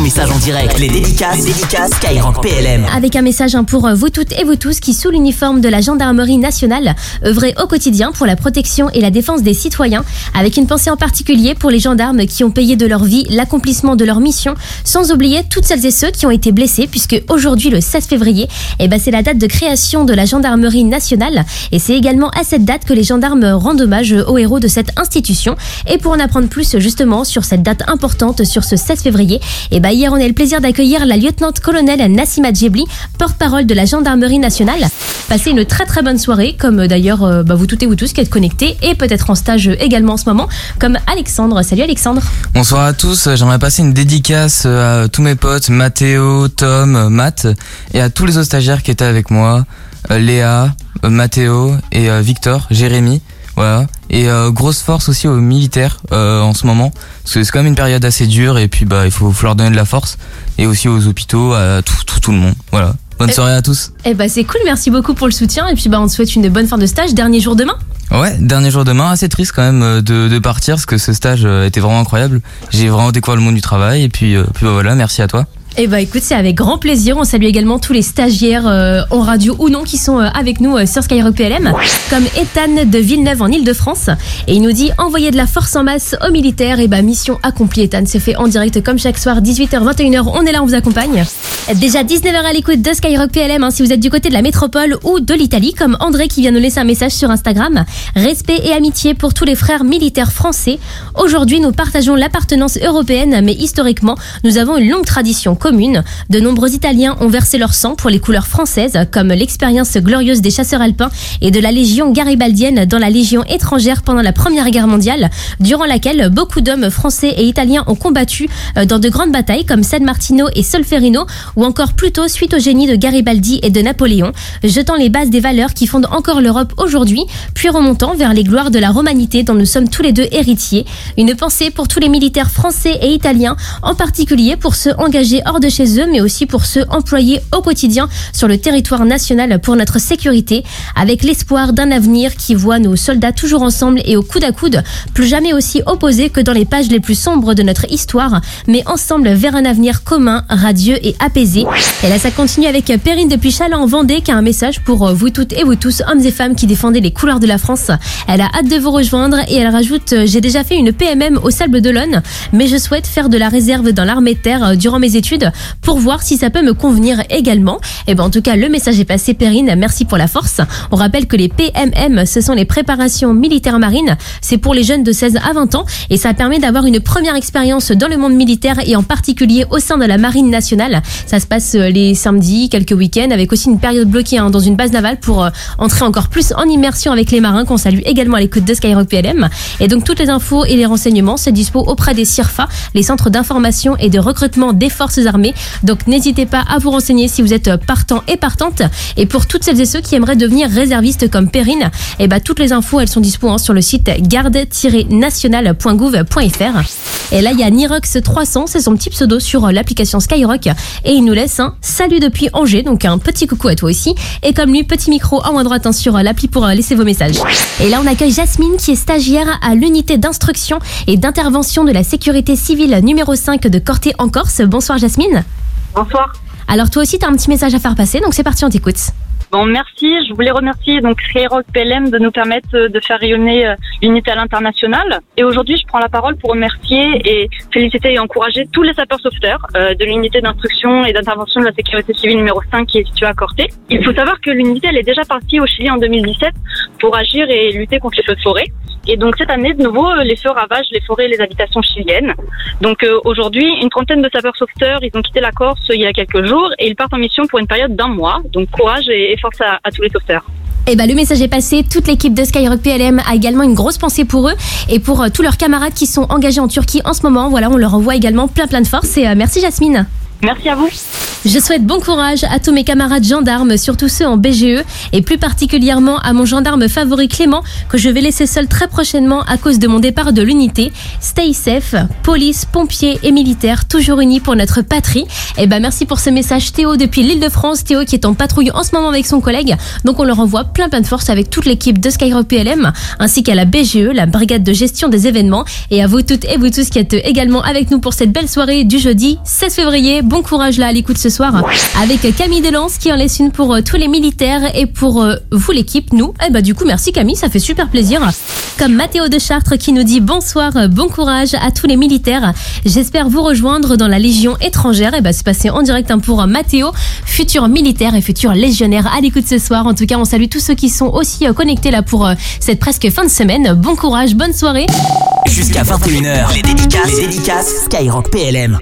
message en direct. Les dédicaces, les PLM. Avec un message hein, pour euh, vous toutes et vous tous qui, sous l'uniforme de la gendarmerie nationale, œuvrez au quotidien pour la protection et la défense des citoyens, avec une pensée en particulier pour les gendarmes qui ont payé de leur vie l'accomplissement de leur mission, sans oublier toutes celles et ceux qui ont été blessés, puisque aujourd'hui, le 16 février, eh ben, c'est la date de création de la gendarmerie nationale, et c'est également à cette date que les gendarmes rendent hommage aux héros de cette institution. Et pour en apprendre plus justement sur cette date importante, sur ce 16 février, et bah hier on a eu le plaisir d'accueillir la lieutenant-colonel Nassima Djebli, porte-parole de la gendarmerie nationale. Passez une très très bonne soirée, comme euh, d'ailleurs euh, bah, vous toutes et vous tous qui êtes connectés et peut-être en stage également en ce moment, comme Alexandre. Salut Alexandre. Bonsoir à tous, j'aimerais passer une dédicace à tous mes potes, Mathéo, Tom, Matt, et à tous les autres stagiaires qui étaient avec moi, euh, Léa, euh, Mathéo et euh, Victor, Jérémy. Voilà. Et euh, grosse force aussi aux militaires euh, en ce moment, parce que c'est quand même une période assez dure et puis bah il faut, faut leur donner de la force et aussi aux hôpitaux, à tout, tout, tout le monde. Voilà. Bonne Et- soirée à tous. Eh bah c'est cool, merci beaucoup pour le soutien et puis bah on te souhaite une bonne fin de stage, dernier jour demain. Ouais, dernier jour demain, assez triste quand même euh, de, de partir parce que ce stage était vraiment incroyable. J'ai vraiment découvert le monde du travail et puis, puis bah, voilà, merci à toi. Eh bah écoute, c'est avec grand plaisir. On salue également tous les stagiaires euh, en radio ou non qui sont euh, avec nous euh, sur Skyrock PLM, comme Ethan de Villeneuve en Ile-de-France. Et il nous dit envoyer de la force en masse aux militaires. Et bah mission accomplie, Ethan. C'est fait en direct comme chaque soir, 18h, 21h. On est là, on vous accompagne. Déjà 19h à l'écoute de Skyrock PLM hein, si vous êtes du côté de la métropole ou de l'Italie, comme André qui vient nous laisser un message sur Instagram. Respect et amitié pour tous les frères militaires français. Aujourd'hui, nous partageons l'appartenance européenne, mais historiquement, nous avons une longue tradition commune. De nombreux Italiens ont versé leur sang pour les couleurs françaises, comme l'expérience glorieuse des chasseurs alpins et de la Légion garibaldienne dans la Légion étrangère pendant la Première Guerre mondiale, durant laquelle beaucoup d'hommes français et italiens ont combattu euh, dans de grandes batailles comme San Martino et Solferino, ou encore plus tôt suite au génie de Garibaldi et de Napoléon, jetant les bases des valeurs qui fondent encore l'Europe aujourd'hui, puis remontant vers les gloires de la romanité dont nous sommes tous les deux héritiers. Une pensée pour tous les militaires français et italiens, en particulier pour ceux engagés de chez eux, mais aussi pour ceux employés au quotidien sur le territoire national pour notre sécurité, avec l'espoir d'un avenir qui voit nos soldats toujours ensemble et au coude à coude, plus jamais aussi opposés que dans les pages les plus sombres de notre histoire, mais ensemble vers un avenir commun, radieux et apaisé. Et là, ça continue avec Perrine depuis en Vendée qui a un message pour euh, vous toutes et vous tous, hommes et femmes qui défendez les couleurs de la France. Elle a hâte de vous rejoindre et elle rajoute euh, J'ai déjà fait une PMM au Sable d'Olonne, mais je souhaite faire de la réserve dans l'armée de terre euh, durant mes études pour voir si ça peut me convenir également. Et ben en tout cas, le message est passé, Perrine. Merci pour la force. On rappelle que les PMM, ce sont les préparations militaires marines. C'est pour les jeunes de 16 à 20 ans et ça permet d'avoir une première expérience dans le monde militaire et en particulier au sein de la marine nationale. Ça se passe euh, les samedis, quelques week-ends, avec aussi une période bloquée hein, dans une base navale pour euh, entrer encore plus en immersion avec les marins qu'on salue également à l'écoute de Skyrock PLM. Et donc toutes les infos et les renseignements se dispo auprès des CIRFA, les centres d'information et de recrutement des forces armées. Donc n'hésitez pas à vous renseigner si vous êtes partant et partante. Et pour toutes celles et ceux qui aimeraient devenir réservistes comme Perrine, et bah toutes les infos elles sont dispo hein, sur le site garde-national.gouv.fr. Et là il y a Nirox 300, c'est son petit pseudo sur euh, l'application Skyrock et il nous laisse un salut depuis Angers, donc un petit coucou à toi aussi. Et comme lui, petit micro en haut à droite hein, sur euh, l'appli pour euh, laisser vos messages. Et là, on accueille Jasmine qui est stagiaire à l'unité d'instruction et d'intervention de la sécurité civile numéro 5 de Corté en Corse. Bonsoir Jasmine. Bonsoir. Alors toi aussi, tu as un petit message à faire passer, donc c'est parti, on t'écoute. Bon, merci. Je voulais remercier donc Skyrock PLM de nous permettre euh, de faire rayonner euh, l'unité à l'international. Et aujourd'hui, je prends la parole pour remercier et féliciter et encourager tous les sapeurs-sauveteurs euh, de l'unité d'instruction et d'intervention de la sécurité civile numéro 5 qui est située à Corté. Il faut savoir que l'unité, elle est déjà partie au Chili en 2017 pour agir et lutter contre les feux de forêt. Et donc cette année, de nouveau, euh, les feux ravagent les forêts et les habitations chiliennes. Donc euh, aujourd'hui, une trentaine de sapeurs-sauveteurs, ils ont quitté la Corse il y a quelques jours et ils partent en mission pour une période d'un mois. Donc courage et, force à, à tous les sauveteurs. Et bah le message est passé, toute l'équipe de Skyrock PLM a également une grosse pensée pour eux et pour euh, tous leurs camarades qui sont engagés en Turquie en ce moment. Voilà, on leur envoie également plein plein de force et euh, merci Jasmine. Merci à vous. Je souhaite bon courage à tous mes camarades gendarmes, surtout ceux en BGE, et plus particulièrement à mon gendarme favori Clément, que je vais laisser seul très prochainement à cause de mon départ de l'unité. Stay safe, police, pompiers et militaires, toujours unis pour notre patrie. Et ben merci pour ce message Théo depuis l'île de France, Théo qui est en patrouille en ce moment avec son collègue. Donc on leur envoie plein plein de force avec toute l'équipe de Skyrock PLM, ainsi qu'à la BGE, la brigade de gestion des événements, et à vous toutes et vous tous qui êtes également avec nous pour cette belle soirée du jeudi 16 février. Bon courage là à l'écoute ce soir avec Camille Delance qui en laisse une pour euh, tous les militaires et pour euh, vous l'équipe, nous. Et bah du coup merci Camille, ça fait super plaisir. Comme Mathéo de Chartres qui nous dit bonsoir, euh, bon courage à tous les militaires. J'espère vous rejoindre dans la Légion étrangère. Et bah c'est passé en direct hein, pour Mathéo, futur militaire et futur légionnaire à l'écoute ce soir. En tout cas, on salue tous ceux qui sont aussi connectés là pour cette presque fin de semaine. Bon courage, bonne soirée. Jusqu'à 21h, les dédicaces, les dédicaces Skyrock PLM.